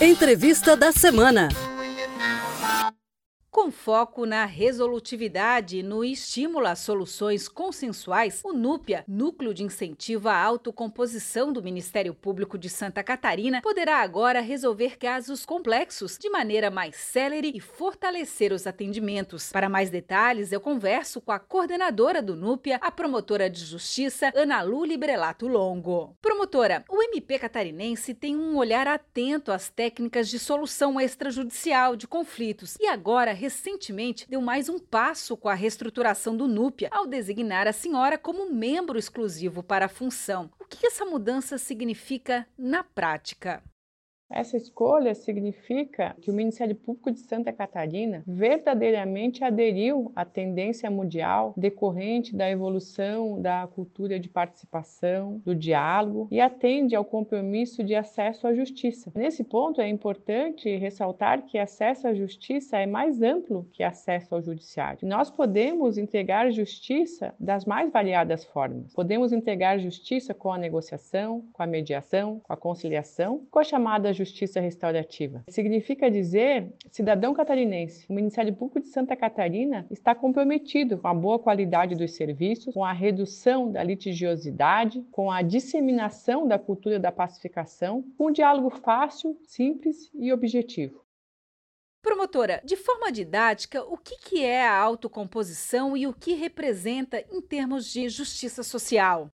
Entrevista da semana com foco na resolutividade e no estímulo a soluções consensuais, o NUPIA, Núcleo de Incentivo à Autocomposição do Ministério Público de Santa Catarina, poderá agora resolver casos complexos de maneira mais célere e fortalecer os atendimentos. Para mais detalhes, eu converso com a coordenadora do NUPIA, a promotora de justiça, Ana Lu Librelato Longo. Promotora, o MP catarinense tem um olhar atento às técnicas de solução extrajudicial de conflitos e agora recentemente deu mais um passo com a reestruturação do Núpia ao designar a senhora como membro exclusivo para a função. O que essa mudança significa na prática? Essa escolha significa que o Ministério Público de Santa Catarina verdadeiramente aderiu à tendência mundial decorrente da evolução da cultura de participação, do diálogo e atende ao compromisso de acesso à justiça. Nesse ponto, é importante ressaltar que acesso à justiça é mais amplo que acesso ao judiciário. Nós podemos entregar justiça das mais variadas formas. Podemos entregar justiça com a negociação, com a mediação, com a conciliação, com a chamada justiça restaurativa. Significa dizer, cidadão catarinense, o Ministério Público de Santa Catarina está comprometido com a boa qualidade dos serviços, com a redução da litigiosidade, com a disseminação da cultura da pacificação, com um diálogo fácil, simples e objetivo. Promotora, de forma didática, o que é a autocomposição e o que representa em termos de justiça social?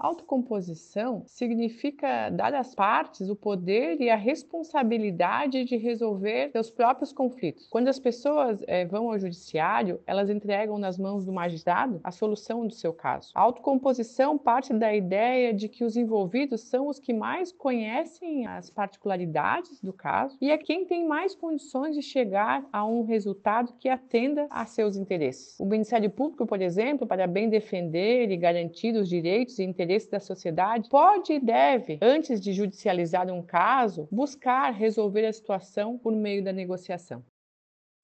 Autocomposição significa dar às partes o poder e a responsabilidade de resolver seus próprios conflitos. Quando as pessoas é, vão ao judiciário, elas entregam nas mãos do magistrado a solução do seu caso. A autocomposição parte da ideia de que os envolvidos são os que mais conhecem as particularidades do caso e é quem tem mais condições de chegar a um resultado que atenda a seus interesses. O Ministério Público, por exemplo, para bem defender e garantir os direitos e interesses interesse da sociedade, pode e deve, antes de judicializar um caso, buscar resolver a situação por meio da negociação.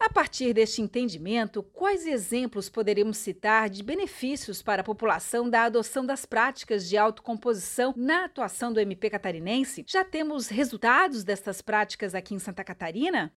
A partir deste entendimento, quais exemplos poderíamos citar de benefícios para a população da adoção das práticas de autocomposição na atuação do MP catarinense? Já temos resultados destas práticas aqui em Santa Catarina?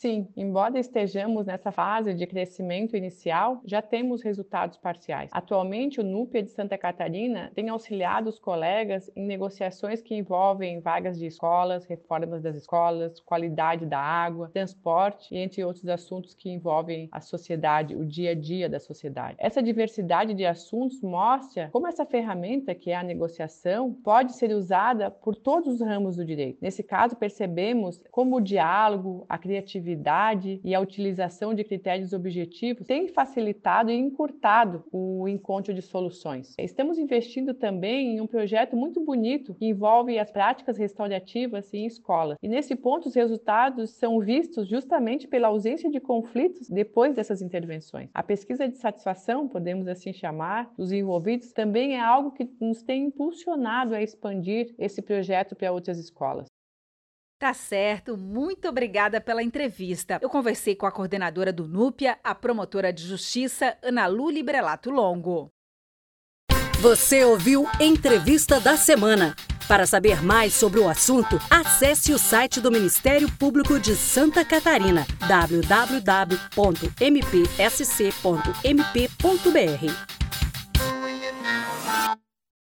Sim, embora estejamos nessa fase de crescimento inicial, já temos resultados parciais. Atualmente, o NUPEA de Santa Catarina tem auxiliado os colegas em negociações que envolvem vagas de escolas, reformas das escolas, qualidade da água, transporte e entre outros assuntos que envolvem a sociedade, o dia a dia da sociedade. Essa diversidade de assuntos mostra como essa ferramenta, que é a negociação, pode ser usada por todos os ramos do direito. Nesse caso, percebemos como o diálogo, a criatividade, e a utilização de critérios objetivos tem facilitado e encurtado o encontro de soluções. Estamos investindo também em um projeto muito bonito que envolve as práticas restaurativas em escolas. E nesse ponto, os resultados são vistos justamente pela ausência de conflitos depois dessas intervenções. A pesquisa de satisfação, podemos assim chamar, dos envolvidos, também é algo que nos tem impulsionado a expandir esse projeto para outras escolas. Tá certo, muito obrigada pela entrevista. Eu conversei com a coordenadora do Núpia, a promotora de justiça, Ana Lu Librelato Longo. Você ouviu Entrevista da Semana. Para saber mais sobre o assunto, acesse o site do Ministério Público de Santa Catarina, www.mpsc.mp.br.